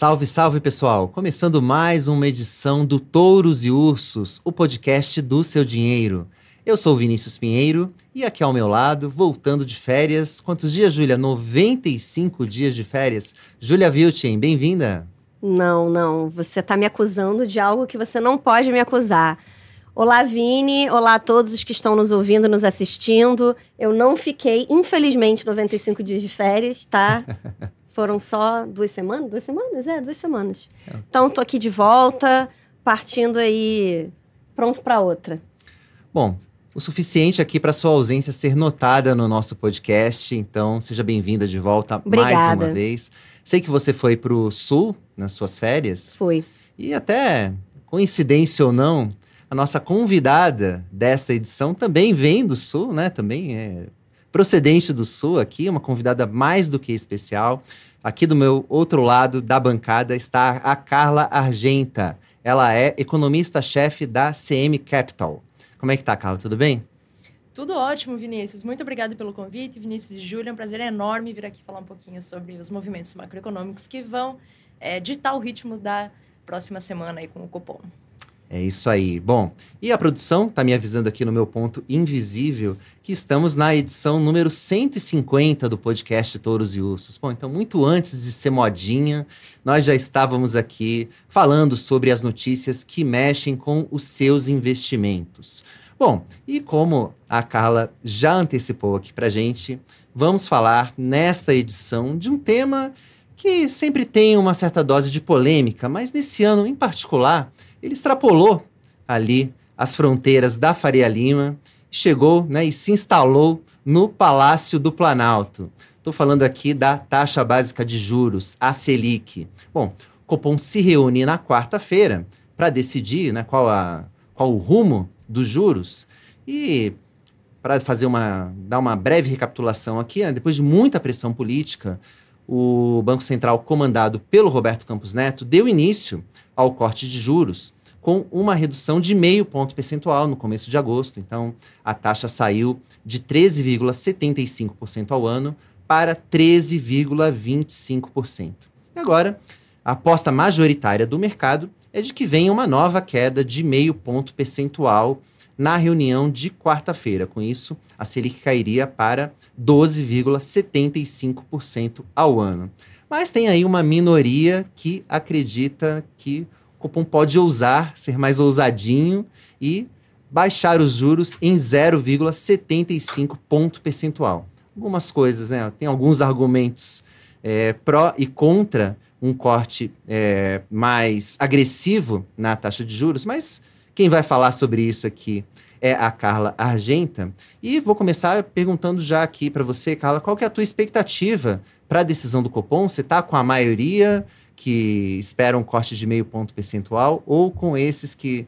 Salve, salve pessoal! Começando mais uma edição do Touros e Ursos, o podcast do seu dinheiro. Eu sou o Vinícius Pinheiro e aqui ao meu lado, voltando de férias. Quantos dias, Júlia? 95 dias de férias. Júlia Vilchen, bem-vinda. Não, não. Você está me acusando de algo que você não pode me acusar. Olá, Vini. Olá a todos os que estão nos ouvindo, nos assistindo. Eu não fiquei, infelizmente, 95 dias de férias, tá? Foram só duas semanas? Duas semanas? É, duas semanas. É. Então, tô aqui de volta, partindo aí, pronto para outra. Bom, o suficiente aqui para sua ausência ser notada no nosso podcast. Então, seja bem-vinda de volta Obrigada. mais uma vez. Sei que você foi para o Sul nas suas férias. Foi. E até, coincidência ou não, a nossa convidada desta edição também vem do Sul, né? Também é procedente do Sul aqui, uma convidada mais do que especial. Aqui do meu outro lado da bancada está a Carla Argenta. Ela é economista-chefe da CM Capital. Como é que tá, Carla? Tudo bem? Tudo ótimo, Vinícius. Muito obrigada pelo convite, Vinícius e Júlia. É um prazer enorme vir aqui falar um pouquinho sobre os movimentos macroeconômicos que vão é, ditar o ritmo da próxima semana aí com o Copom. É isso aí. Bom, e a produção está me avisando aqui no meu ponto invisível que estamos na edição número 150 do podcast Touros e Ursos. Bom, então, muito antes de ser modinha, nós já estávamos aqui falando sobre as notícias que mexem com os seus investimentos. Bom, e como a Carla já antecipou aqui para gente, vamos falar nesta edição de um tema que sempre tem uma certa dose de polêmica, mas nesse ano em particular ele extrapolou ali as fronteiras da Faria Lima, chegou né, e se instalou no Palácio do Planalto. Estou falando aqui da taxa básica de juros, a Selic. Bom, o Copom se reúne na quarta-feira para decidir né, qual, a, qual o rumo dos juros. E para fazer uma dar uma breve recapitulação aqui, né, depois de muita pressão política, o Banco Central, comandado pelo Roberto Campos Neto, deu início ao corte de juros com uma redução de meio ponto percentual no começo de agosto. Então, a taxa saiu de 13,75% ao ano para 13,25%. E agora, a aposta majoritária do mercado é de que venha uma nova queda de meio ponto percentual na reunião de quarta-feira. Com isso, a Selic cairia para 12,75% ao ano. Mas tem aí uma minoria que acredita que o Copom pode ousar, ser mais ousadinho e baixar os juros em 0,75 ponto percentual. Algumas coisas, né? Tem alguns argumentos é, pró e contra um corte é, mais agressivo na taxa de juros, mas quem vai falar sobre isso aqui é a Carla Argenta. E vou começar perguntando já aqui para você, Carla, qual que é a tua expectativa para a decisão do Copom? Você está com a maioria que espera um corte de meio ponto percentual ou com esses que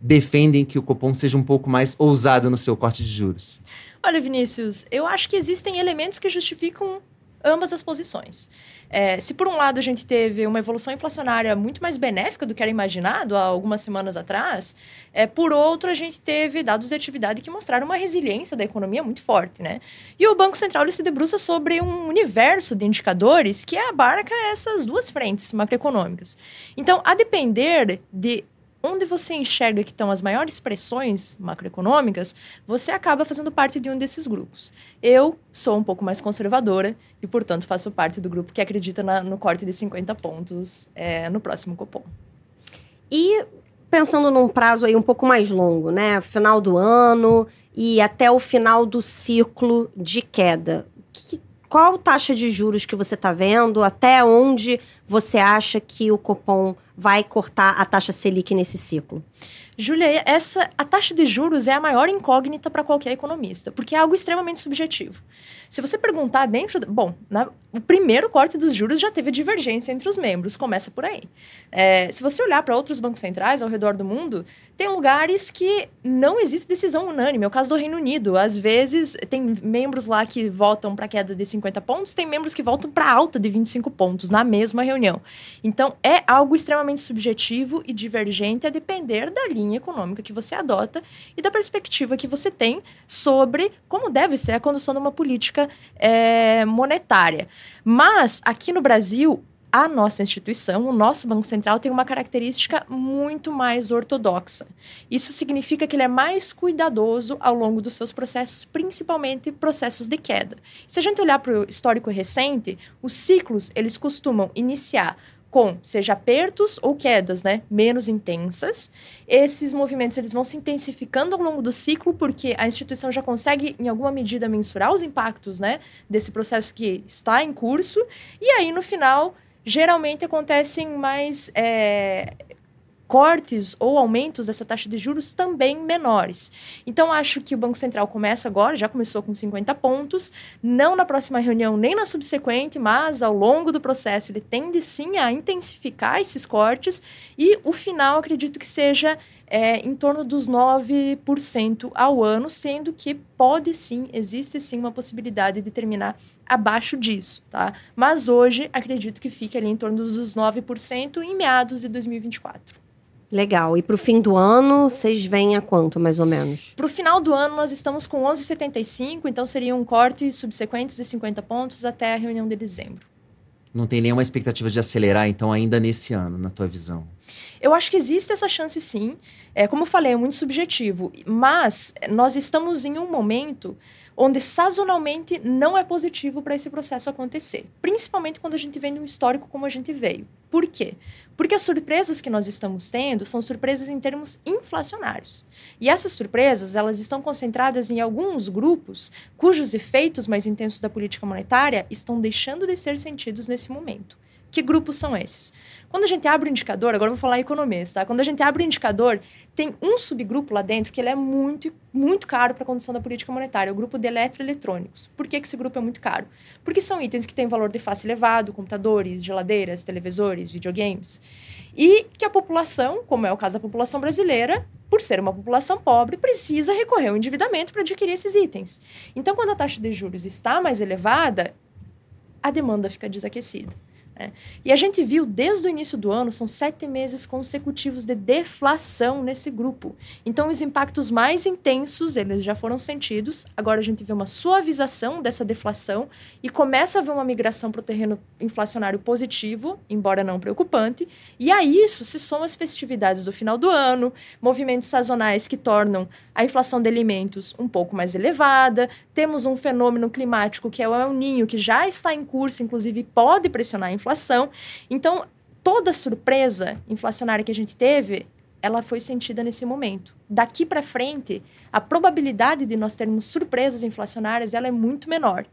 defendem que o Copom seja um pouco mais ousado no seu corte de juros? Olha, Vinícius, eu acho que existem elementos que justificam ambas as posições. É, se por um lado a gente teve uma evolução inflacionária muito mais benéfica do que era imaginado há algumas semanas atrás, é, por outro a gente teve dados de atividade que mostraram uma resiliência da economia muito forte, né? E o Banco Central se debruça sobre um universo de indicadores que abarca essas duas frentes macroeconômicas. Então, a depender de onde você enxerga que estão as maiores pressões macroeconômicas, você acaba fazendo parte de um desses grupos. Eu sou um pouco mais conservadora e, portanto, faço parte do grupo que acredita na, no corte de 50 pontos é, no próximo Copom. E pensando num prazo aí um pouco mais longo, né? Final do ano e até o final do ciclo de queda. Qual taxa de juros que você está vendo? Até onde você acha que o Copom vai cortar a taxa Selic nesse ciclo? Júlia, essa a taxa de juros é a maior incógnita para qualquer economista, porque é algo extremamente subjetivo. Se você perguntar dentro. Bom, na, o primeiro corte dos juros já teve divergência entre os membros, começa por aí. É, se você olhar para outros bancos centrais ao redor do mundo, tem lugares que não existe decisão unânime. É o caso do Reino Unido. Às vezes, tem membros lá que votam para queda de 50 pontos, tem membros que votam para alta de 25 pontos na mesma reunião. Então, é algo extremamente subjetivo e divergente a depender da linha econômica que você adota e da perspectiva que você tem sobre como deve ser a condução de uma política é, monetária. Mas, aqui no Brasil, a nossa instituição, o nosso Banco Central, tem uma característica muito mais ortodoxa. Isso significa que ele é mais cuidadoso ao longo dos seus processos, principalmente processos de queda. Se a gente olhar para o histórico recente, os ciclos eles costumam iniciar com seja apertos ou quedas, né, menos intensas. Esses movimentos eles vão se intensificando ao longo do ciclo porque a instituição já consegue em alguma medida mensurar os impactos, né, desse processo que está em curso. E aí no final geralmente acontecem mais é, cortes ou aumentos dessa taxa de juros também menores. Então, acho que o Banco Central começa agora, já começou com 50 pontos, não na próxima reunião nem na subsequente, mas ao longo do processo ele tende sim a intensificar esses cortes e o final acredito que seja é, em torno dos 9% ao ano, sendo que pode sim, existe sim uma possibilidade de terminar abaixo disso, tá? Mas hoje acredito que fique ali em torno dos 9% em meados de 2024. Legal. E para o fim do ano, vocês vêm a quanto, mais ou menos? Para o final do ano, nós estamos com 11,75, então seriam cortes subsequentes de 50 pontos até a reunião de dezembro. Não tem nenhuma expectativa de acelerar, então, ainda nesse ano, na tua visão? Eu acho que existe essa chance sim. É, como eu falei, é muito subjetivo. Mas nós estamos em um momento onde sazonalmente não é positivo para esse processo acontecer. Principalmente quando a gente vem de um histórico como a gente veio. Por quê? Porque as surpresas que nós estamos tendo são surpresas em termos inflacionários. E essas surpresas, elas estão concentradas em alguns grupos cujos efeitos mais intensos da política monetária estão deixando de ser sentidos nesse momento. Que grupos são esses? Quando a gente abre o indicador, agora eu vou falar em economia, tá? Quando a gente abre o indicador, tem um subgrupo lá dentro que ele é muito, muito caro para a condução da política monetária, o grupo de eletroeletrônicos. Por que, que esse grupo é muito caro? Porque são itens que têm valor de face elevado, computadores, geladeiras, televisores, videogames. E que a população, como é o caso da população brasileira, por ser uma população pobre, precisa recorrer ao endividamento para adquirir esses itens. Então, quando a taxa de juros está mais elevada, a demanda fica desaquecida. É. E a gente viu desde o início do ano, são sete meses consecutivos de deflação nesse grupo. Então, os impactos mais intensos, eles já foram sentidos. Agora a gente vê uma suavização dessa deflação e começa a ver uma migração para o terreno inflacionário positivo, embora não preocupante. E a isso se somam as festividades do final do ano, movimentos sazonais que tornam a inflação de alimentos um pouco mais elevada. Temos um fenômeno climático que é o El Ninho, que já está em curso, inclusive pode pressionar a inflação inflação. Então, toda surpresa inflacionária que a gente teve, ela foi sentida nesse momento. Daqui para frente, a probabilidade de nós termos surpresas inflacionárias, ela é muito menor.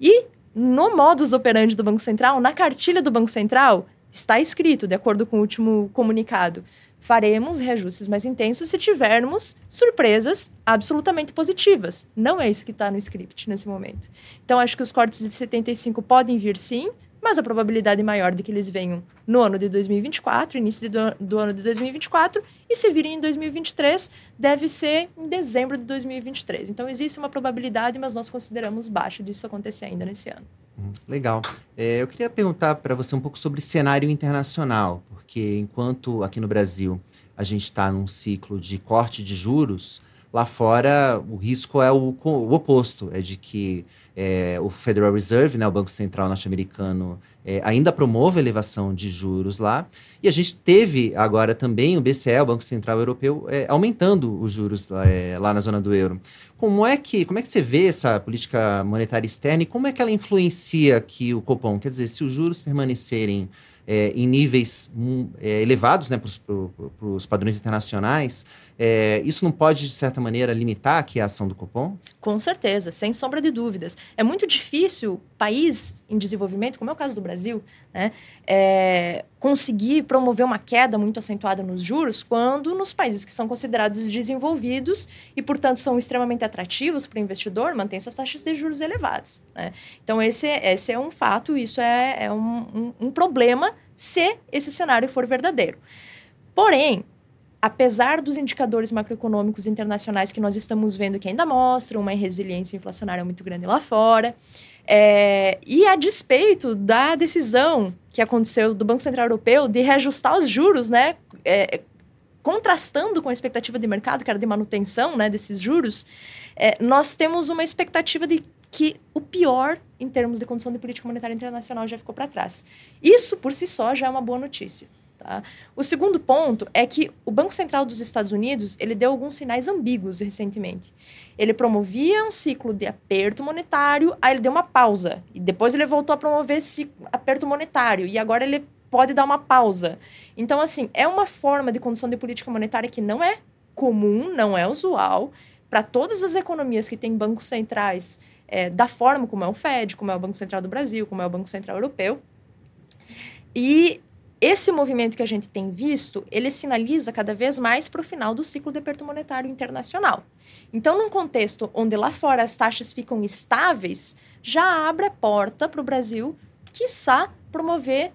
E no modus operandi do Banco Central, na cartilha do Banco Central, está escrito, de acordo com o último comunicado, faremos reajustes mais intensos se tivermos surpresas absolutamente positivas. Não é isso que está no script nesse momento. Então, acho que os cortes de 75 podem vir sim, mas a probabilidade maior de que eles venham no ano de 2024, início de, do ano de 2024, e se virem em 2023, deve ser em dezembro de 2023. Então, existe uma probabilidade, mas nós consideramos baixa disso acontecer ainda nesse ano. Hum, legal. É, eu queria perguntar para você um pouco sobre cenário internacional, porque enquanto aqui no Brasil a gente está num ciclo de corte de juros, lá fora o risco é o, o oposto, é de que é, o Federal Reserve, né, o Banco Central norte-americano, é, ainda promove a elevação de juros lá. E a gente teve agora também o BCE, o Banco Central Europeu, é, aumentando os juros lá, é, lá, na zona do euro. Como é, que, como é que você vê essa política monetária externa e como é que ela influencia aqui o Copom? Quer dizer, se os juros permanecerem é, em níveis hum, é, elevados né, para os padrões internacionais, é, isso não pode, de certa maneira, limitar aqui a ação do Copom? Com certeza, sem sombra de dúvidas. É muito difícil país em desenvolvimento, como é o caso do Brasil, né, é, conseguir promover uma queda muito acentuada nos juros quando nos países que são considerados desenvolvidos e, portanto, são extremamente atrativos para o investidor, mantêm suas taxas de juros elevadas. Né? Então, esse, esse é um fato, isso é, é um, um, um problema se esse cenário for verdadeiro. Porém, apesar dos indicadores macroeconômicos internacionais que nós estamos vendo que ainda mostram uma resiliência inflacionária muito grande lá fora, é, e a despeito da decisão que aconteceu do Banco Central Europeu de reajustar os juros, né, é, contrastando com a expectativa de mercado, que era de manutenção né, desses juros, é, nós temos uma expectativa de que o pior em termos de condição de política monetária internacional já ficou para trás. Isso, por si só, já é uma boa notícia. Tá? O segundo ponto é que o Banco Central dos Estados Unidos ele deu alguns sinais ambíguos recentemente. Ele promovia um ciclo de aperto monetário, aí ele deu uma pausa. E depois ele voltou a promover esse aperto monetário. E agora ele pode dar uma pausa. Então, assim, é uma forma de condição de política monetária que não é comum, não é usual. Para todas as economias que têm bancos centrais é, da forma como é o Fed, como é o Banco Central do Brasil, como é o Banco Central Europeu. E esse movimento que a gente tem visto, ele sinaliza cada vez mais para o final do ciclo de aperto monetário internacional. Então, num contexto onde lá fora as taxas ficam estáveis, já abre a porta para o Brasil, quiçá, promover,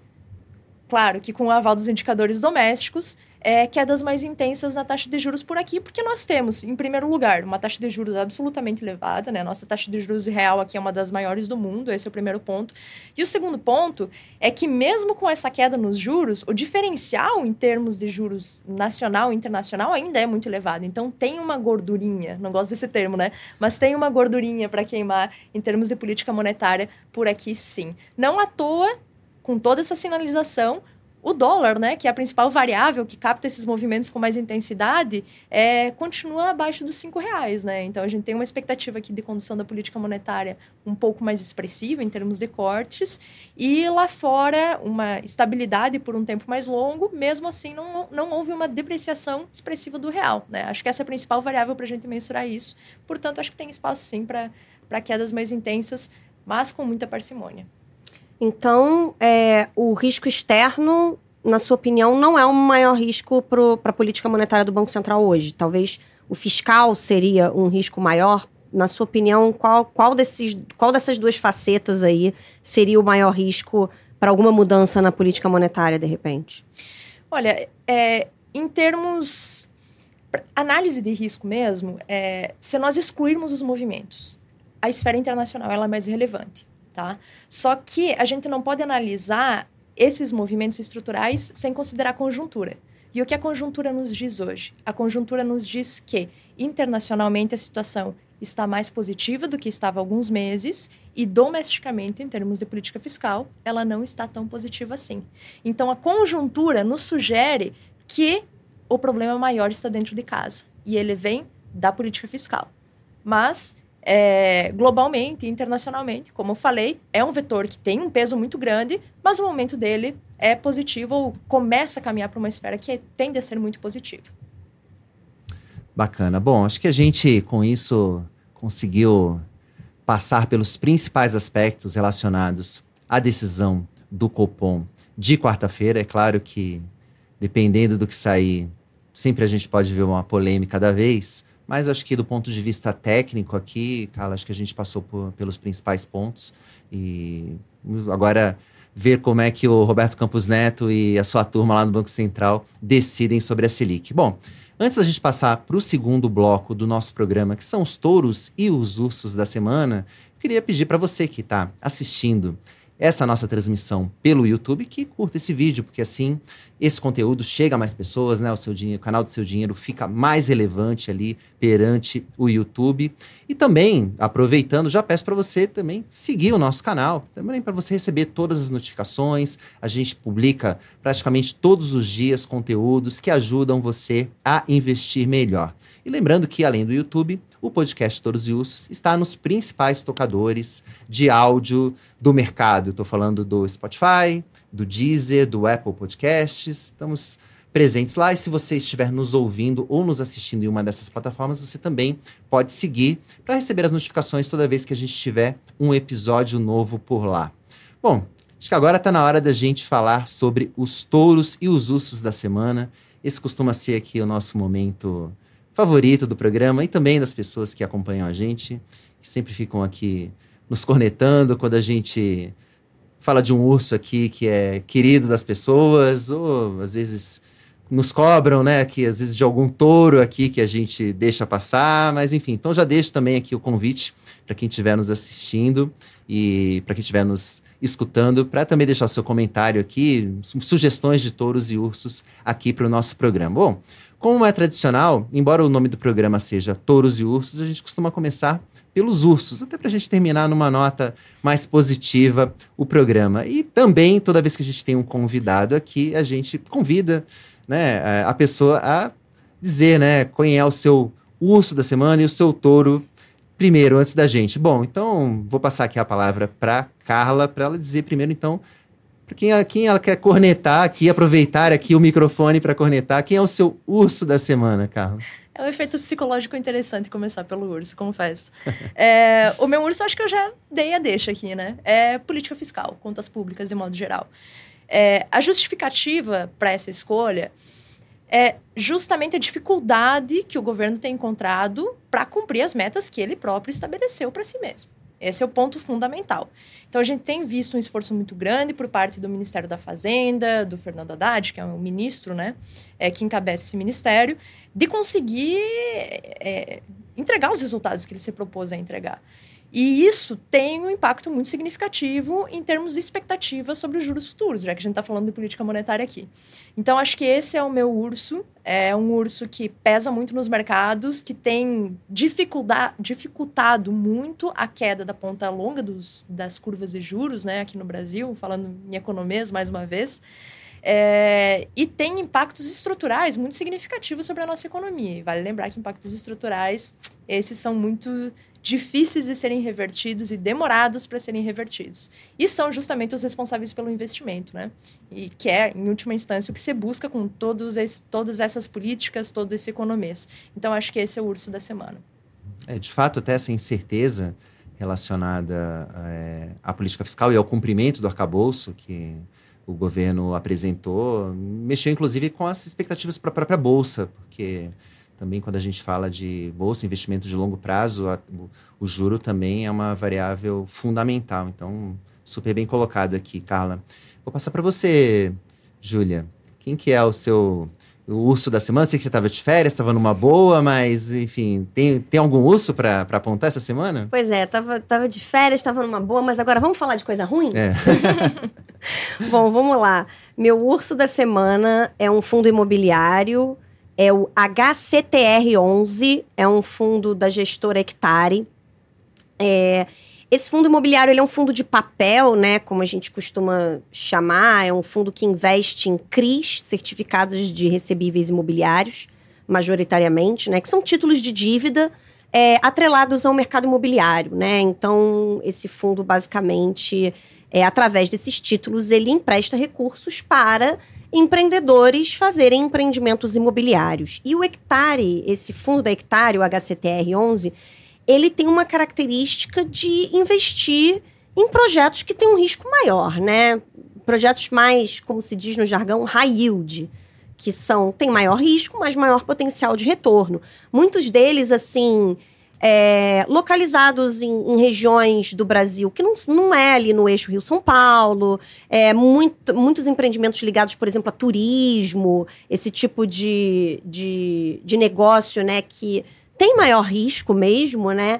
claro que com o aval dos indicadores domésticos, é, quedas mais intensas na taxa de juros por aqui, porque nós temos, em primeiro lugar, uma taxa de juros absolutamente elevada, né? Nossa taxa de juros real aqui é uma das maiores do mundo, esse é o primeiro ponto. E o segundo ponto é que, mesmo com essa queda nos juros, o diferencial em termos de juros nacional e internacional ainda é muito elevado. Então, tem uma gordurinha, não gosto desse termo, né? Mas tem uma gordurinha para queimar em termos de política monetária por aqui, sim. Não à toa, com toda essa sinalização, o dólar, né, que é a principal variável que capta esses movimentos com mais intensidade, é, continua abaixo dos cinco reais, né? Então a gente tem uma expectativa aqui de condução da política monetária um pouco mais expressiva em termos de cortes e lá fora uma estabilidade por um tempo mais longo. Mesmo assim, não, não houve uma depreciação expressiva do real, né? Acho que essa é a principal variável para a gente mensurar isso. Portanto, acho que tem espaço sim para para quedas mais intensas, mas com muita parcimônia. Então, é, o risco externo, na sua opinião, não é o maior risco para a política monetária do Banco Central hoje. Talvez o fiscal seria um risco maior. Na sua opinião, qual, qual, desses, qual dessas duas facetas aí seria o maior risco para alguma mudança na política monetária, de repente? Olha, é, em termos. Análise de risco mesmo, é, se nós excluirmos os movimentos, a esfera internacional ela é mais relevante tá? Só que a gente não pode analisar esses movimentos estruturais sem considerar a conjuntura. E o que a conjuntura nos diz hoje? A conjuntura nos diz que, internacionalmente, a situação está mais positiva do que estava há alguns meses e, domesticamente, em termos de política fiscal, ela não está tão positiva assim. Então, a conjuntura nos sugere que o problema maior está dentro de casa e ele vem da política fiscal. Mas é, globalmente, internacionalmente, como eu falei, é um vetor que tem um peso muito grande, mas o momento dele é positivo ou começa a caminhar para uma esfera que tende a ser muito positiva. Bacana. Bom, acho que a gente com isso conseguiu passar pelos principais aspectos relacionados à decisão do Copom de quarta-feira. É claro que, dependendo do que sair, sempre a gente pode ver uma polêmica da vez, mas acho que do ponto de vista técnico aqui, Carla, acho que a gente passou por, pelos principais pontos. E agora ver como é que o Roberto Campos Neto e a sua turma lá no Banco Central decidem sobre a Selic. Bom, antes da gente passar para o segundo bloco do nosso programa, que são os touros e os ursos da semana, queria pedir para você que está assistindo essa nossa transmissão pelo YouTube, que curta esse vídeo, porque assim esse conteúdo chega a mais pessoas, né? O seu dinheiro, o canal do seu dinheiro fica mais relevante ali perante o YouTube. E também, aproveitando, já peço para você também seguir o nosso canal, também para você receber todas as notificações. A gente publica praticamente todos os dias conteúdos que ajudam você a investir melhor. E lembrando que, além do YouTube, o podcast Todos e Ursos está nos principais tocadores de áudio do mercado. Estou falando do Spotify, do Deezer, do Apple Podcasts. Estamos presentes lá. E se você estiver nos ouvindo ou nos assistindo em uma dessas plataformas, você também pode seguir para receber as notificações toda vez que a gente tiver um episódio novo por lá. Bom, acho que agora está na hora da gente falar sobre os touros e os ursos da semana. Esse costuma ser aqui o nosso momento favorito do programa e também das pessoas que acompanham a gente, que sempre ficam aqui nos cornetando quando a gente fala de um urso aqui que é querido das pessoas, ou às vezes nos cobram, né, que às vezes de algum touro aqui que a gente deixa passar, mas enfim, então já deixo também aqui o convite para quem estiver nos assistindo e para quem estiver nos escutando, para também deixar seu comentário aqui, sugestões de touros e ursos aqui para o nosso programa. Bom, como é tradicional, embora o nome do programa seja Touros e Ursos, a gente costuma começar pelos ursos, até para a gente terminar numa nota mais positiva o programa. E também, toda vez que a gente tem um convidado aqui, a gente convida né, a pessoa a dizer né, quem é o seu urso da semana e o seu touro primeiro, antes da gente. Bom, então vou passar aqui a palavra para Carla, para ela dizer primeiro, então, para quem, quem ela quer cornetar aqui, aproveitar aqui o microfone para cornetar, quem é o seu urso da semana, Carla? É um efeito psicológico interessante começar pelo urso, confesso. é, o meu urso, acho que eu já dei a deixa aqui, né? É política fiscal, contas públicas de modo geral. É, a justificativa para essa escolha é justamente a dificuldade que o governo tem encontrado para cumprir as metas que ele próprio estabeleceu para si mesmo. Esse é o ponto fundamental. Então, a gente tem visto um esforço muito grande por parte do Ministério da Fazenda, do Fernando Haddad, que é o ministro né, é, que encabeça esse ministério, de conseguir é, entregar os resultados que ele se propôs a entregar. E isso tem um impacto muito significativo em termos de expectativa sobre os juros futuros, já que a gente está falando de política monetária aqui. Então, acho que esse é o meu urso. É um urso que pesa muito nos mercados, que tem dificultado muito a queda da ponta longa dos, das curvas de juros né, aqui no Brasil, falando em economias mais uma vez. É, e tem impactos estruturais muito significativos sobre a nossa economia. Vale lembrar que impactos estruturais, esses são muito difíceis de serem revertidos e demorados para serem revertidos. E são justamente os responsáveis pelo investimento, né? E que é, em última instância, o que se busca com todos todas essas políticas, todo esse economês. Então, acho que esse é o urso da semana. É, de fato, até essa incerteza relacionada é, à política fiscal e ao cumprimento do arcabouço que o governo apresentou, mexeu inclusive com as expectativas para a própria Bolsa, porque também quando a gente fala de bolsa, investimento de longo prazo, a, o, o, juro também é uma variável fundamental. Então, super bem colocado aqui, Carla. Vou passar para você, Júlia. Quem que é o seu o urso da semana? Sei que você estava de férias, estava numa boa, mas, enfim, tem, tem algum urso para apontar essa semana? Pois é, tava, tava de férias, estava numa boa, mas agora vamos falar de coisa ruim? É. Bom, vamos lá. Meu urso da semana é um fundo imobiliário é o HCTR11, é um fundo da gestora Hectare. É, esse fundo imobiliário ele é um fundo de papel, né, como a gente costuma chamar, é um fundo que investe em CRIs, certificados de recebíveis imobiliários, majoritariamente, né, que são títulos de dívida é, atrelados ao mercado imobiliário, né? Então, esse fundo basicamente, é, através desses títulos, ele empresta recursos para empreendedores fazerem empreendimentos imobiliários. E o Hectare, esse fundo da Hectare, o HCTR11, ele tem uma característica de investir em projetos que têm um risco maior, né? Projetos mais, como se diz no jargão, high yield, que são têm maior risco, mas maior potencial de retorno. Muitos deles, assim, é, localizados em, em, regiões do Brasil que não, não é ali no eixo Rio-São Paulo, é, muito, muitos empreendimentos ligados, por exemplo, a turismo, esse tipo de, de, de negócio, né, que tem maior risco mesmo, né,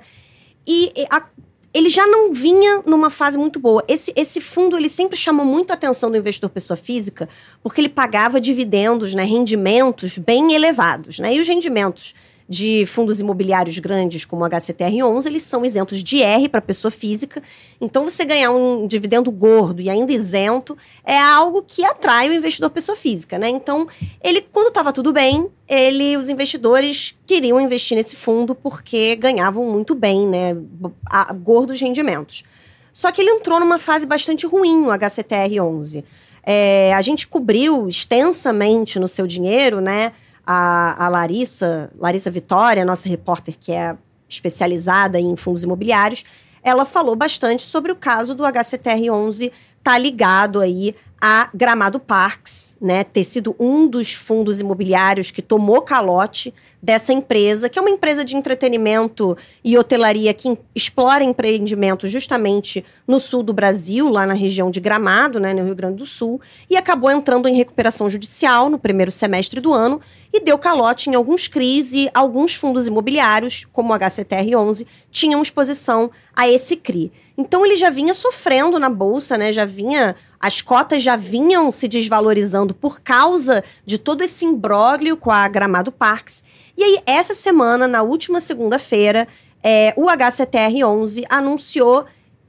e a, ele já não vinha numa fase muito boa. Esse, esse fundo, ele sempre chamou muito a atenção do investidor pessoa física, porque ele pagava dividendos, né, rendimentos bem elevados, né, e os rendimentos de fundos imobiliários grandes, como o HCTR11, eles são isentos de R para pessoa física. Então, você ganhar um dividendo gordo e ainda isento é algo que atrai o investidor pessoa física, né? Então, ele, quando estava tudo bem, ele, os investidores queriam investir nesse fundo porque ganhavam muito bem, né? A, gordos rendimentos. Só que ele entrou numa fase bastante ruim, o HCTR11. É, a gente cobriu extensamente no seu dinheiro, né? A, a Larissa, Larissa Vitória, nossa repórter que é especializada em fundos imobiliários, ela falou bastante sobre o caso do HCTR11 tá ligado aí a Gramado Parks, né, ter sido um dos fundos imobiliários que tomou calote dessa empresa, que é uma empresa de entretenimento e hotelaria que explora empreendimentos justamente no sul do Brasil, lá na região de Gramado, né, no Rio Grande do Sul, e acabou entrando em recuperação judicial no primeiro semestre do ano e deu calote em alguns CRIs e alguns fundos imobiliários, como o HCTR11, tinham exposição a esse CRI. Então ele já vinha sofrendo na bolsa, né? Já vinha as cotas já vinham se desvalorizando por causa de todo esse imbróglio com a Gramado Parks. E aí, essa semana, na última segunda-feira, é, o HCTR11 anunciou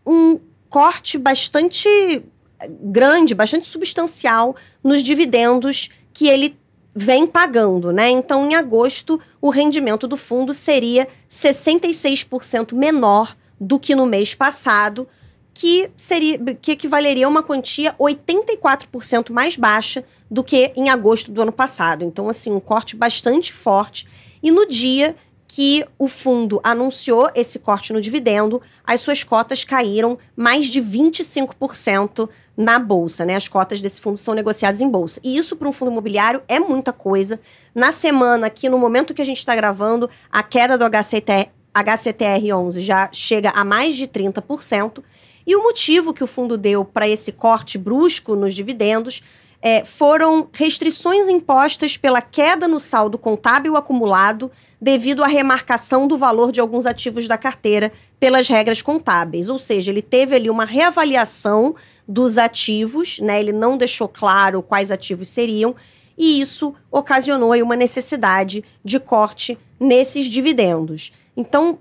um corte bastante grande, bastante substancial nos dividendos que ele vem pagando, né? Então, em agosto, o rendimento do fundo seria 66% menor do que no mês passado, que seria que equivaleria a uma quantia 84% mais baixa do que em agosto do ano passado. Então, assim, um corte bastante forte. E no dia que o fundo anunciou esse corte no dividendo, as suas cotas caíram mais de 25% na bolsa, né? As cotas desse fundo são negociadas em bolsa. E isso para um fundo imobiliário é muita coisa. Na semana, aqui no momento que a gente está gravando, a queda do HCT, HCTR11 já chega a mais de 30%. E o motivo que o fundo deu para esse corte brusco nos dividendos é, foram restrições impostas pela queda no saldo contábil acumulado devido à remarcação do valor de alguns ativos da carteira pelas regras contábeis. Ou seja, ele teve ali uma reavaliação dos ativos, né? Ele não deixou claro quais ativos seriam, e isso ocasionou aí uma necessidade de corte nesses dividendos. Então,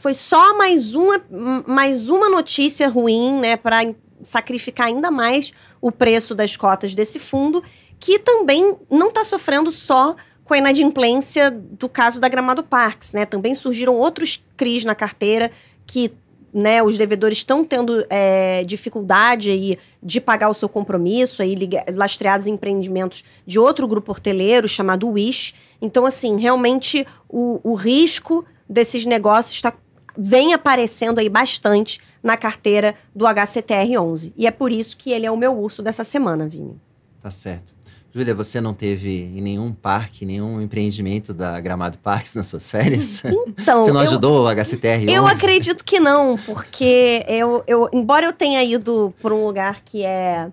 foi só mais uma, mais uma notícia ruim, né, para sacrificar ainda mais o preço das cotas desse fundo, que também não está sofrendo só com a inadimplência do caso da Gramado Parks, né? Também surgiram outros CRIs na carteira que né, os devedores estão tendo é, dificuldade aí de pagar o seu compromisso, aí lastreados em empreendimentos de outro grupo hoteleiro chamado Wish. Então, assim, realmente o, o risco desses negócios está vem aparecendo aí bastante na carteira do HCTR11. E é por isso que ele é o meu urso dessa semana, Vini. Tá certo. Júlia, você não teve em nenhum parque, nenhum empreendimento da Gramado Parques nas suas férias? Então. Você não eu, ajudou o HCTR? Eu acredito que não, porque eu, eu, embora eu tenha ido por um lugar que é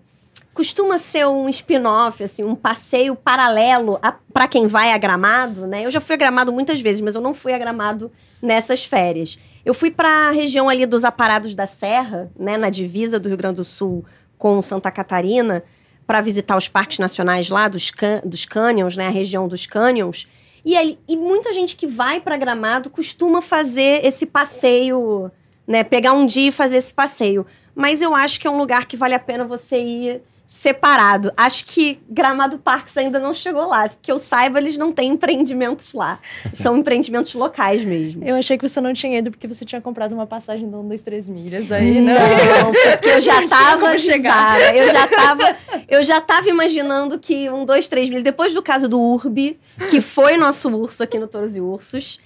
costuma ser um spin-off, assim, um passeio paralelo para quem vai a Gramado, né? Eu já fui a Gramado muitas vezes, mas eu não fui a Gramado nessas férias. Eu fui para a região ali dos Aparados da Serra, né, na divisa do Rio Grande do Sul com Santa Catarina, para visitar os parques nacionais lá dos, dos canyons, né, a região dos canyons. E, aí, e muita gente que vai para Gramado costuma fazer esse passeio, né, pegar um dia e fazer esse passeio. Mas eu acho que é um lugar que vale a pena você ir separado. Acho que Gramado Parques ainda não chegou lá. Que eu saiba, eles não têm empreendimentos lá. São empreendimentos locais mesmo. Eu achei que você não tinha ido porque você tinha comprado uma passagem de um, dois, três milhas aí, não. Não, porque eu já tava chegar. Eu já tava, eu já tava imaginando que um, dois, três milhas, depois do caso do Urbi, que foi nosso urso aqui no Toros e Ursos,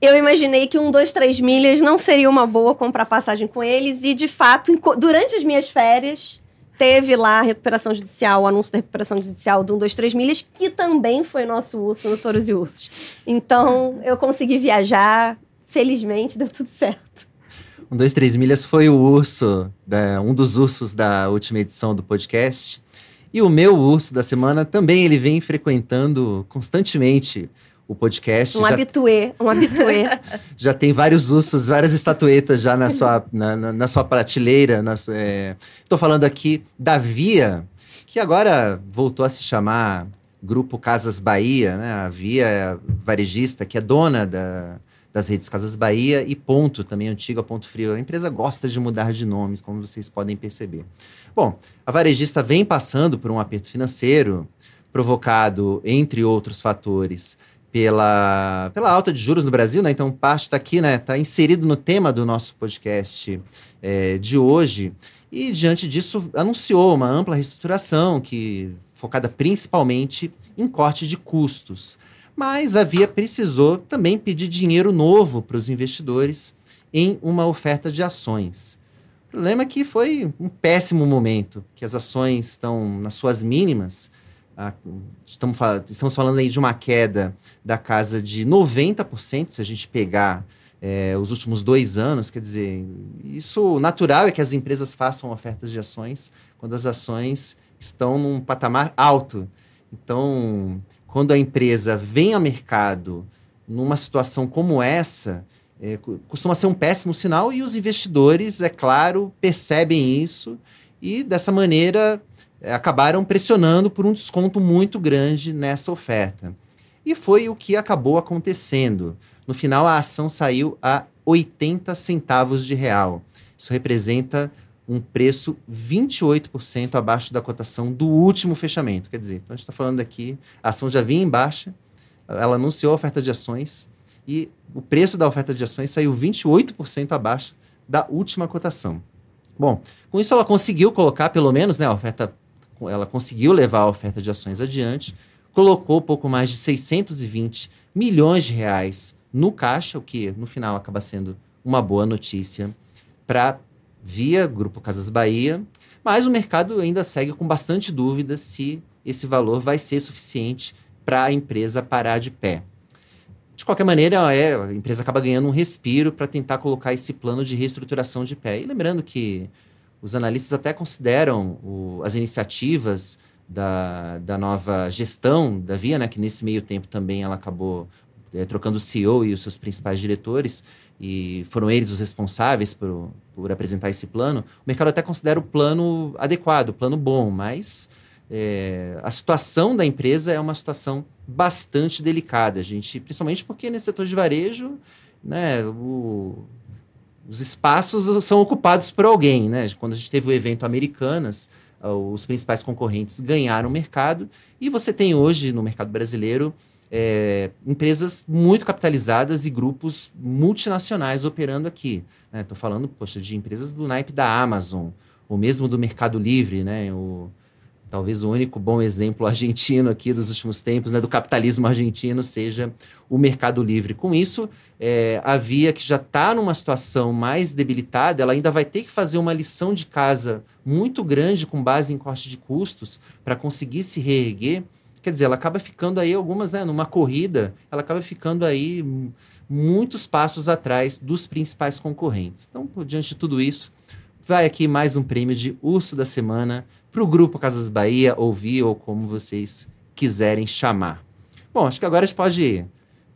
eu imaginei que um, dois, três milhas não seria uma boa comprar passagem com eles. E, de fato, durante as minhas férias, teve lá a recuperação judicial, o anúncio da recuperação judicial do 1, 2, 3 milhas, que também foi nosso urso no Touros e Ursos. Então, eu consegui viajar, felizmente, deu tudo certo. Um, dois, três milhas foi o urso, da, um dos ursos da última edição do podcast. E o meu urso da semana também ele vem frequentando constantemente o podcast. Um já... habituê, um habituê. já tem vários ursos, várias estatuetas já na sua, na, na, na sua prateleira. Estou é... falando aqui da Via, que agora voltou a se chamar Grupo Casas Bahia, né? A Via é a varejista, que é dona da, das redes Casas Bahia e Ponto, também antiga Ponto Frio. A empresa gosta de mudar de nomes, como vocês podem perceber. Bom, a varejista vem passando por um aperto financeiro provocado, entre outros fatores, pela, pela alta de juros no Brasil, né? Então, parte está aqui, né? Está inserido no tema do nosso podcast é, de hoje. E, diante disso, anunciou uma ampla reestruturação que focada principalmente em corte de custos. Mas a Via precisou também pedir dinheiro novo para os investidores em uma oferta de ações. O problema é que foi um péssimo momento, que as ações estão nas suas mínimas. Ah, estamos, estamos falando aí de uma queda da casa de 90%, se a gente pegar é, os últimos dois anos. Quer dizer, isso natural é que as empresas façam ofertas de ações quando as ações estão num patamar alto. Então, quando a empresa vem ao mercado numa situação como essa, é, costuma ser um péssimo sinal e os investidores, é claro, percebem isso e dessa maneira acabaram pressionando por um desconto muito grande nessa oferta. E foi o que acabou acontecendo. No final, a ação saiu a 80 centavos de real. Isso representa um preço 28% abaixo da cotação do último fechamento. Quer dizer, então a gente está falando aqui, a ação já vinha em baixa, ela anunciou a oferta de ações e o preço da oferta de ações saiu 28% abaixo da última cotação. Bom, com isso ela conseguiu colocar, pelo menos, né, a oferta, ela conseguiu levar a oferta de ações adiante, colocou pouco mais de 620 milhões de reais no caixa, o que no final acaba sendo uma boa notícia para via Grupo Casas Bahia, mas o mercado ainda segue com bastante dúvida se esse valor vai ser suficiente para a empresa parar de pé. De qualquer maneira, é, a empresa acaba ganhando um respiro para tentar colocar esse plano de reestruturação de pé. E lembrando que os analistas até consideram o, as iniciativas da, da nova gestão da Via, né, que nesse meio tempo também ela acabou é, trocando o CEO e os seus principais diretores, e foram eles os responsáveis por, por apresentar esse plano, o mercado até considera o plano adequado, o plano bom, mas é, a situação da empresa é uma situação bastante delicada, gente, principalmente porque nesse setor de varejo, né, o, os espaços são ocupados por alguém, né? Quando a gente teve o evento Americanas, os principais concorrentes ganharam o mercado e você tem hoje no mercado brasileiro é, empresas muito capitalizadas e grupos multinacionais operando aqui. Estou né? falando, poxa, de empresas do naipe da Amazon, ou mesmo do Mercado Livre, né? O, talvez o único bom exemplo argentino aqui dos últimos tempos, né, do capitalismo argentino, seja o Mercado Livre. Com isso, é, a Via, que já está numa situação mais debilitada, ela ainda vai ter que fazer uma lição de casa muito grande com base em corte de custos para conseguir se reerguer Quer dizer, ela acaba ficando aí algumas, né, numa corrida, ela acaba ficando aí muitos passos atrás dos principais concorrentes. Então, diante de tudo isso, vai aqui mais um prêmio de Urso da Semana para o Grupo Casas Bahia, ouvir ou como vocês quiserem chamar. Bom, acho que agora a gente pode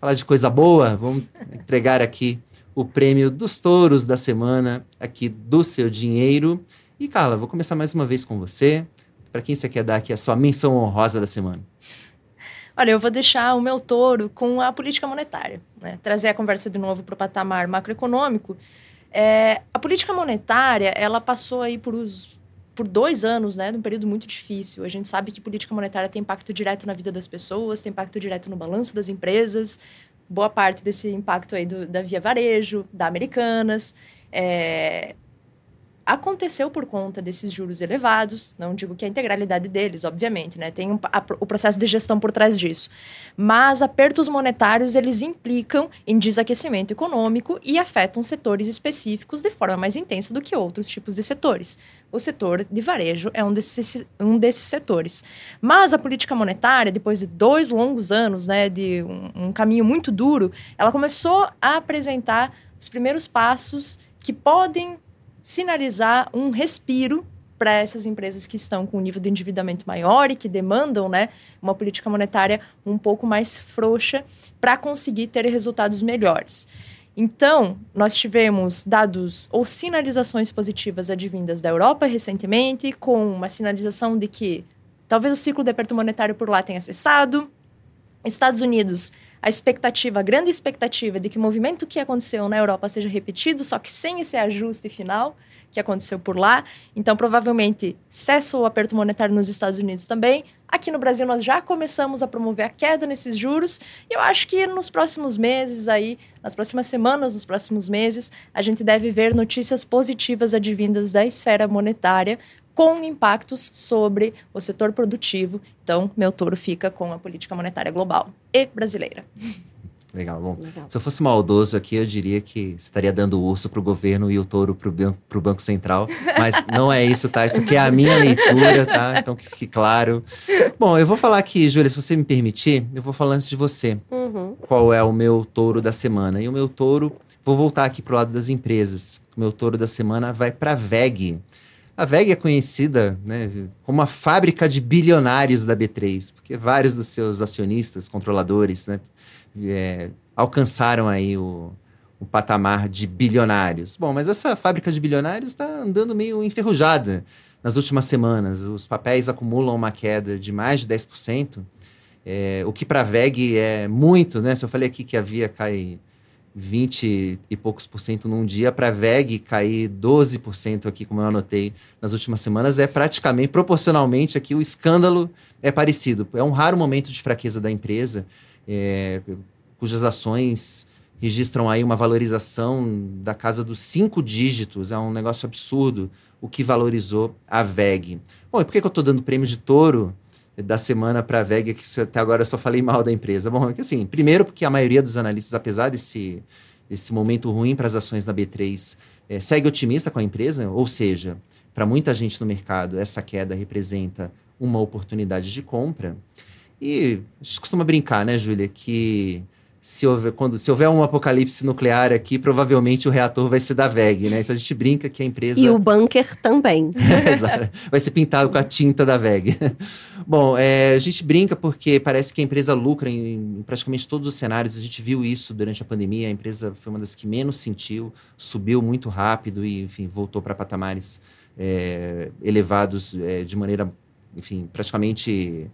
falar de coisa boa. Vamos entregar aqui o prêmio dos touros da semana, aqui do seu dinheiro. E, Carla, vou começar mais uma vez com você. Para quem você quer dar aqui a sua menção honrosa da semana? Olha, eu vou deixar o meu touro com a política monetária, né? trazer a conversa de novo para o patamar macroeconômico. É, a política monetária, ela passou aí por, os, por dois anos, né, num período muito difícil. A gente sabe que política monetária tem impacto direto na vida das pessoas, tem impacto direto no balanço das empresas. Boa parte desse impacto aí do, da Via Varejo, da Americanas. É, aconteceu por conta desses juros elevados, não digo que a integralidade deles, obviamente, né? Tem um, a, o processo de gestão por trás disso. Mas apertos monetários, eles implicam em desaquecimento econômico e afetam setores específicos de forma mais intensa do que outros tipos de setores. O setor de varejo é um desses, um desses setores. Mas a política monetária, depois de dois longos anos, né, de um, um caminho muito duro, ela começou a apresentar os primeiros passos que podem sinalizar um respiro para essas empresas que estão com um nível de endividamento maior e que demandam né, uma política monetária um pouco mais frouxa para conseguir ter resultados melhores. Então, nós tivemos dados ou sinalizações positivas advindas da Europa recentemente, com uma sinalização de que talvez o ciclo de aperto monetário por lá tenha cessado. Estados Unidos a expectativa, a grande expectativa de que o movimento que aconteceu na Europa seja repetido, só que sem esse ajuste final que aconteceu por lá. Então, provavelmente, cessa o aperto monetário nos Estados Unidos também. Aqui no Brasil, nós já começamos a promover a queda nesses juros. E eu acho que nos próximos meses, aí, nas próximas semanas, nos próximos meses, a gente deve ver notícias positivas advindas da esfera monetária, com impactos sobre o setor produtivo. Então, meu touro fica com a política monetária global e brasileira. Legal, bom. Legal. Se eu fosse maldoso aqui, eu diria que você estaria dando o urso pro governo e o touro pro, ban pro Banco Central. Mas não é isso, tá? Isso aqui é a minha leitura, tá? Então que fique claro. Bom, eu vou falar aqui, Júlia, se você me permitir, eu vou falar antes de você. Uhum. Qual é o meu touro da semana? E o meu touro, vou voltar aqui pro lado das empresas. O meu touro da semana vai para a VEG. A VEG é conhecida né, como a fábrica de bilionários da B3, porque vários dos seus acionistas, controladores, né, é, alcançaram aí o, o patamar de bilionários. Bom, mas essa fábrica de bilionários está andando meio enferrujada nas últimas semanas. Os papéis acumulam uma queda de mais de 10%, é, o que para a VEG é muito, né? Se eu falei aqui que havia cai 20 e poucos por cento num dia, para a VEG cair 12% aqui, como eu anotei nas últimas semanas, é praticamente, proporcionalmente aqui, o escândalo é parecido. É um raro momento de fraqueza da empresa, é, cujas ações registram aí uma valorização da casa dos cinco dígitos, é um negócio absurdo o que valorizou a VEG. Bom, e por que, que eu estou dando prêmio de touro da semana para a VEG, que até agora eu só falei mal da empresa? Bom, é que assim, primeiro porque a maioria dos analistas, apesar desse, desse momento ruim para as ações da B3, é, segue otimista com a empresa, ou seja, para muita gente no mercado, essa queda representa uma oportunidade de compra. E a gente costuma brincar, né, Júlia, que se houver, quando, se houver um apocalipse nuclear aqui, provavelmente o reator vai ser da VEG, né? Então a gente brinca que a empresa. E o bunker também. Exato. Vai ser pintado com a tinta da VEG. Bom, é, a gente brinca porque parece que a empresa lucra em, em, praticamente todos os cenários. A gente viu isso durante a pandemia. A empresa foi uma das que menos sentiu, subiu muito rápido e, enfim, voltou para patamares é, elevados é, de maneira, enfim, praticamente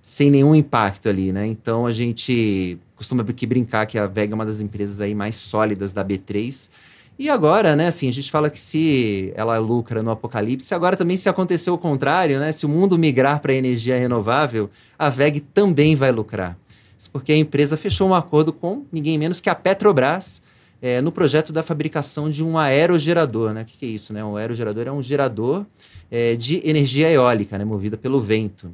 sem nenhum impacto ali, né? Então a gente costuma brincar que a Vega é uma das empresas aí mais sólidas da B3. E agora, né, assim, a gente fala que se ela lucra no apocalipse, agora também se acontecer o contrário, né, se o mundo migrar para energia renovável, a VEG também vai lucrar. Isso porque a empresa fechou um acordo com ninguém menos que a Petrobras é, no projeto da fabricação de um aerogerador, né? O que, que é isso, né? Um aerogerador é um gerador é, de energia eólica, né, movida pelo vento.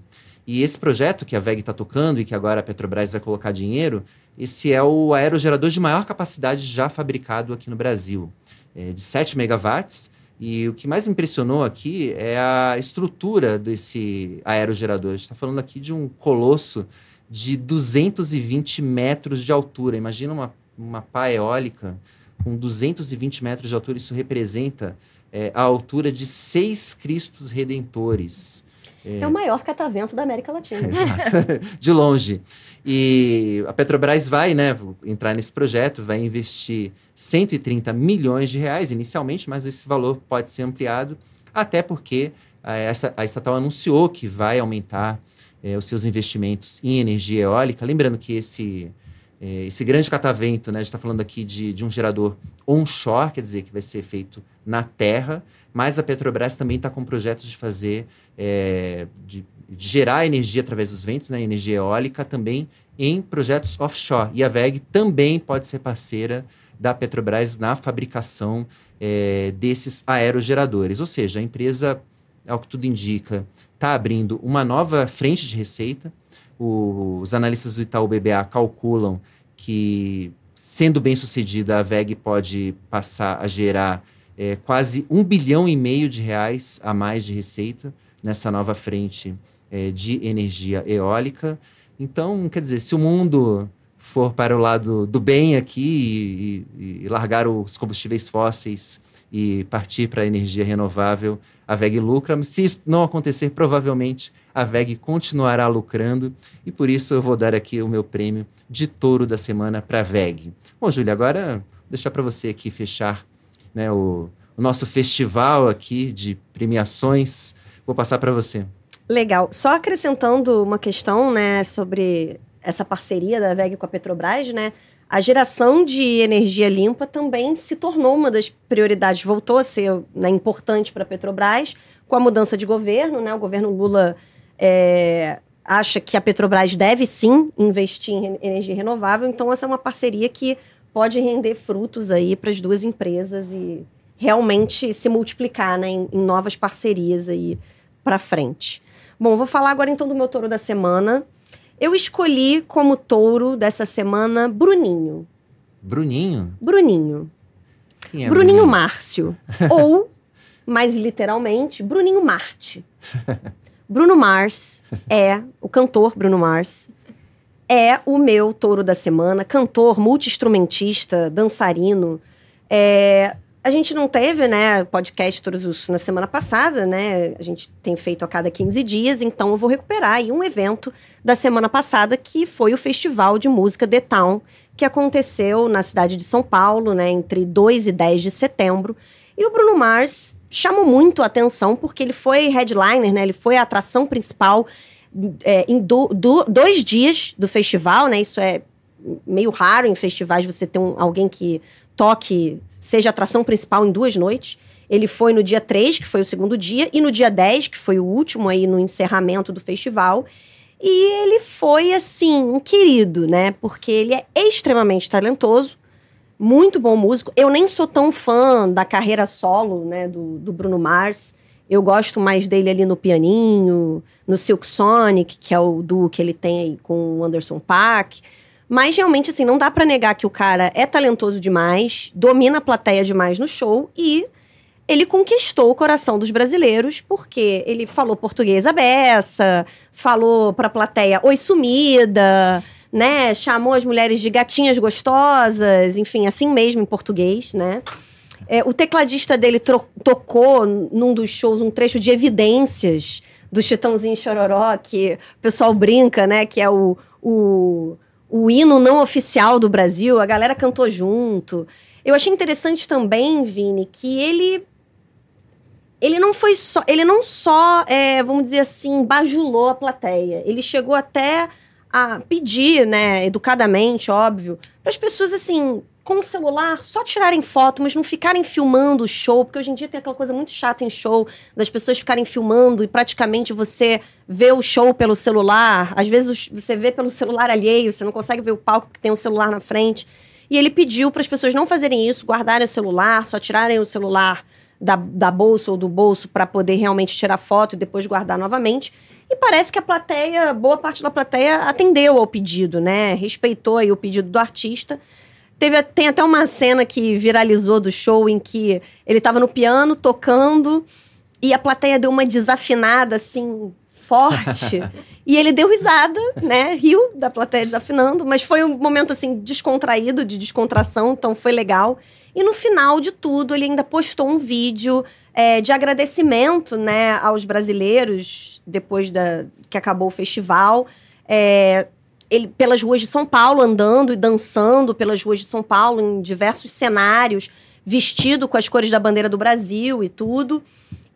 E esse projeto que a VEG está tocando e que agora a Petrobras vai colocar dinheiro, esse é o aerogerador de maior capacidade já fabricado aqui no Brasil, é de 7 megawatts. E o que mais me impressionou aqui é a estrutura desse aerogerador. A gente está falando aqui de um colosso de 220 metros de altura. Imagina uma, uma pá eólica com 220 metros de altura. Isso representa é, a altura de seis Cristos Redentores. É, é o maior catavento da América Latina. Exato, de longe. E a Petrobras vai né, entrar nesse projeto, vai investir 130 milhões de reais inicialmente, mas esse valor pode ser ampliado, até porque a, a estatal anunciou que vai aumentar é, os seus investimentos em energia eólica. Lembrando que esse, é, esse grande catavento, né, a gente está falando aqui de, de um gerador onshore, quer dizer, que vai ser feito na terra, mas a Petrobras também está com projetos de fazer, é, de, de, gerar energia através dos ventos, né, energia eólica, também em projetos offshore. E a VEG também pode ser parceira da Petrobras na fabricação é, desses aerogeradores. Ou seja, a empresa, ao que tudo indica, está abrindo uma nova frente de receita. Os analistas do Itaú BBA calculam que, sendo bem sucedida, a VEG pode passar a gerar é, quase um bilhão e meio de reais a mais de receita nessa nova frente é, de energia eólica. Então, quer dizer, se o mundo for para o lado do bem aqui e, e, e largar os combustíveis fósseis e partir para a energia renovável, a VEG lucra. Se isso não acontecer, provavelmente a VEG continuará lucrando e por isso eu vou dar aqui o meu prêmio de touro da semana para a VEG. Bom, Júlia, agora deixar para você aqui fechar né, o, o nosso festival aqui de premiações. Vou passar para você. Legal. Só acrescentando uma questão, né, sobre essa parceria da VEG com a Petrobras, né? A geração de energia limpa também se tornou uma das prioridades, voltou a ser né, importante para a Petrobras com a mudança de governo, né? O governo Lula é, acha que a Petrobras deve sim investir em energia renovável, então essa é uma parceria que pode render frutos aí para as duas empresas e realmente se multiplicar né, em, em novas parcerias aí para frente. Bom, vou falar agora então do meu touro da semana. Eu escolhi como touro dessa semana Bruninho. Bruninho? Bruninho. Quem é Bruninho Márcio. Ou, mais literalmente, Bruninho Marte. Bruno Mars é, o cantor Bruno Mars, é o meu touro da semana, cantor, multi-instrumentista, dançarino. É, a gente não teve, né, podcast Touros Usos na semana passada, né? A gente tem feito a cada 15 dias, então eu vou recuperar aí um evento da semana passada que foi o Festival de Música The Town, que aconteceu na cidade de São Paulo, né, entre 2 e 10 de setembro. E o Bruno Mars chamou muito a atenção porque ele foi headliner, né? Ele foi a atração principal é, em do, do, dois dias do festival, né? Isso é meio raro em festivais você ter um, alguém que toque, seja atração principal em duas noites. Ele foi no dia 3, que foi o segundo dia, e no dia 10, que foi o último aí no encerramento do festival. E ele foi, assim, um querido, né? Porque ele é extremamente talentoso muito bom músico. Eu nem sou tão fã da carreira solo, né, do, do Bruno Mars. Eu gosto mais dele ali no pianinho, no Silk Sonic, que é o duo que ele tem aí com o Anderson Paak. Mas realmente, assim, não dá para negar que o cara é talentoso demais, domina a plateia demais no show e ele conquistou o coração dos brasileiros porque ele falou português à beça, falou pra plateia oi sumida, né? Chamou as mulheres de gatinhas gostosas, enfim, assim mesmo em português, né? É, o tecladista dele tocou num dos shows um trecho de evidências do Chitãozinho Chororó, que o pessoal brinca, né? Que é o, o, o hino não oficial do Brasil. A galera cantou junto. Eu achei interessante também, Vini, que ele ele não foi só, ele não só, é, vamos dizer assim, bajulou a plateia. Ele chegou até a pedir, né, educadamente, óbvio, para as pessoas assim, com o celular, só tirarem foto, mas não ficarem filmando o show, porque hoje em dia tem aquela coisa muito chata em show, das pessoas ficarem filmando e praticamente você vê o show pelo celular. Às vezes você vê pelo celular alheio, você não consegue ver o palco porque tem um celular na frente. E ele pediu para as pessoas não fazerem isso, guardarem o celular, só tirarem o celular da, da bolsa ou do bolso para poder realmente tirar foto e depois guardar novamente. E parece que a plateia, boa parte da plateia, atendeu ao pedido, né? Respeitou aí o pedido do artista. Teve, tem até uma cena que viralizou do show em que ele estava no piano tocando e a plateia deu uma desafinada assim forte e ele deu risada, né? Riu da plateia desafinando, mas foi um momento assim descontraído, de descontração, então foi legal. E no final de tudo, ele ainda postou um vídeo é, de agradecimento né, aos brasileiros depois da, que acabou o festival. É, ele pelas ruas de São Paulo, andando e dançando pelas ruas de São Paulo, em diversos cenários, vestido com as cores da bandeira do Brasil e tudo.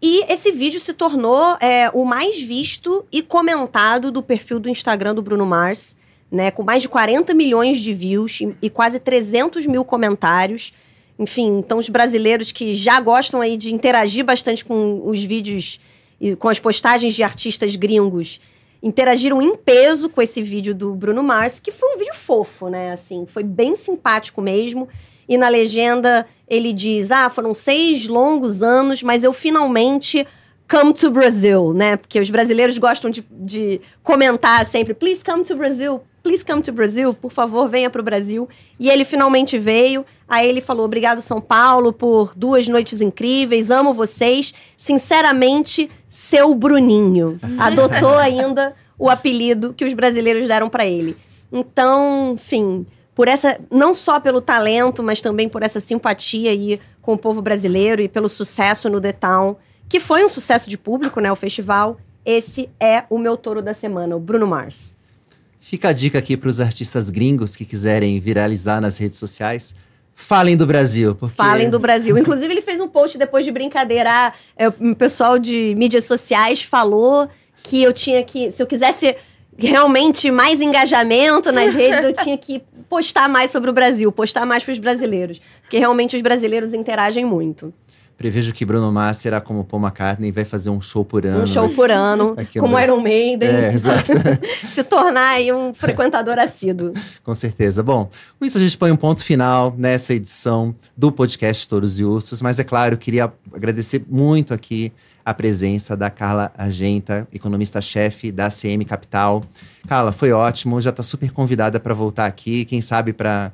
E esse vídeo se tornou é, o mais visto e comentado do perfil do Instagram do Bruno Mars, né, com mais de 40 milhões de views e, e quase 300 mil comentários. Enfim, então os brasileiros que já gostam aí de interagir bastante com os vídeos e com as postagens de artistas gringos interagiram em peso com esse vídeo do Bruno Mars, que foi um vídeo fofo, né? Assim, foi bem simpático mesmo. E na legenda ele diz: Ah, foram seis longos anos, mas eu finalmente come to Brazil, né? Porque os brasileiros gostam de, de comentar sempre: Please come to Brazil, please come to Brazil, por favor, venha para o Brasil. E ele finalmente veio. Aí ele falou: Obrigado, São Paulo, por duas noites incríveis, amo vocês. Sinceramente, seu Bruninho. Adotou ainda o apelido que os brasileiros deram para ele. Então, enfim, por essa. Não só pelo talento, mas também por essa simpatia aí com o povo brasileiro e pelo sucesso no The Town, que foi um sucesso de público, né? O festival. Esse é o meu touro da semana, o Bruno Mars. Fica a dica aqui para os artistas gringos que quiserem viralizar nas redes sociais. Falem do Brasil. Porque... Falem do Brasil. Inclusive, ele fez um post depois de brincadeira. Ah, é, o pessoal de mídias sociais falou que eu tinha que. Se eu quisesse realmente mais engajamento nas redes, eu tinha que postar mais sobre o Brasil, postar mais para os brasileiros. Porque realmente os brasileiros interagem muito. Prevejo que Bruno Mars será como Paul McCartney vai fazer um show por ano. Um show por ano, como. Iron Maiden. É, exato. Se tornar aí um frequentador assíduo. Com certeza. Bom, com isso a gente põe um ponto final nessa edição do podcast Touros e Ursos, mas é claro, eu queria agradecer muito aqui a presença da Carla Argenta, economista-chefe da CM Capital. Carla, foi ótimo, já está super convidada para voltar aqui, quem sabe para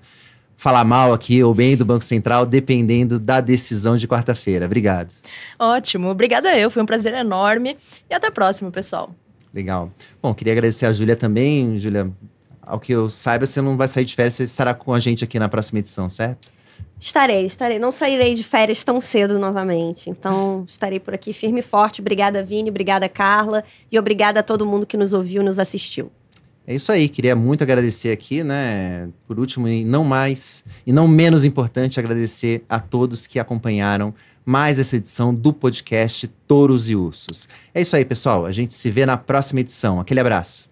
falar mal aqui ou bem do Banco Central, dependendo da decisão de quarta-feira. Obrigado. Ótimo, obrigada eu, foi um prazer enorme. E até a próxima, pessoal. Legal. Bom, queria agradecer a Júlia também. Júlia, ao que eu saiba, você não vai sair de férias, você estará com a gente aqui na próxima edição, certo? Estarei, estarei. Não sairei de férias tão cedo novamente. Então, estarei por aqui firme e forte. Obrigada, Vini. Obrigada, Carla. E obrigada a todo mundo que nos ouviu, nos assistiu. É isso aí, queria muito agradecer aqui, né? Por último, e não mais, e não menos importante, agradecer a todos que acompanharam mais essa edição do podcast Touros e Ursos. É isso aí, pessoal. A gente se vê na próxima edição. Aquele abraço.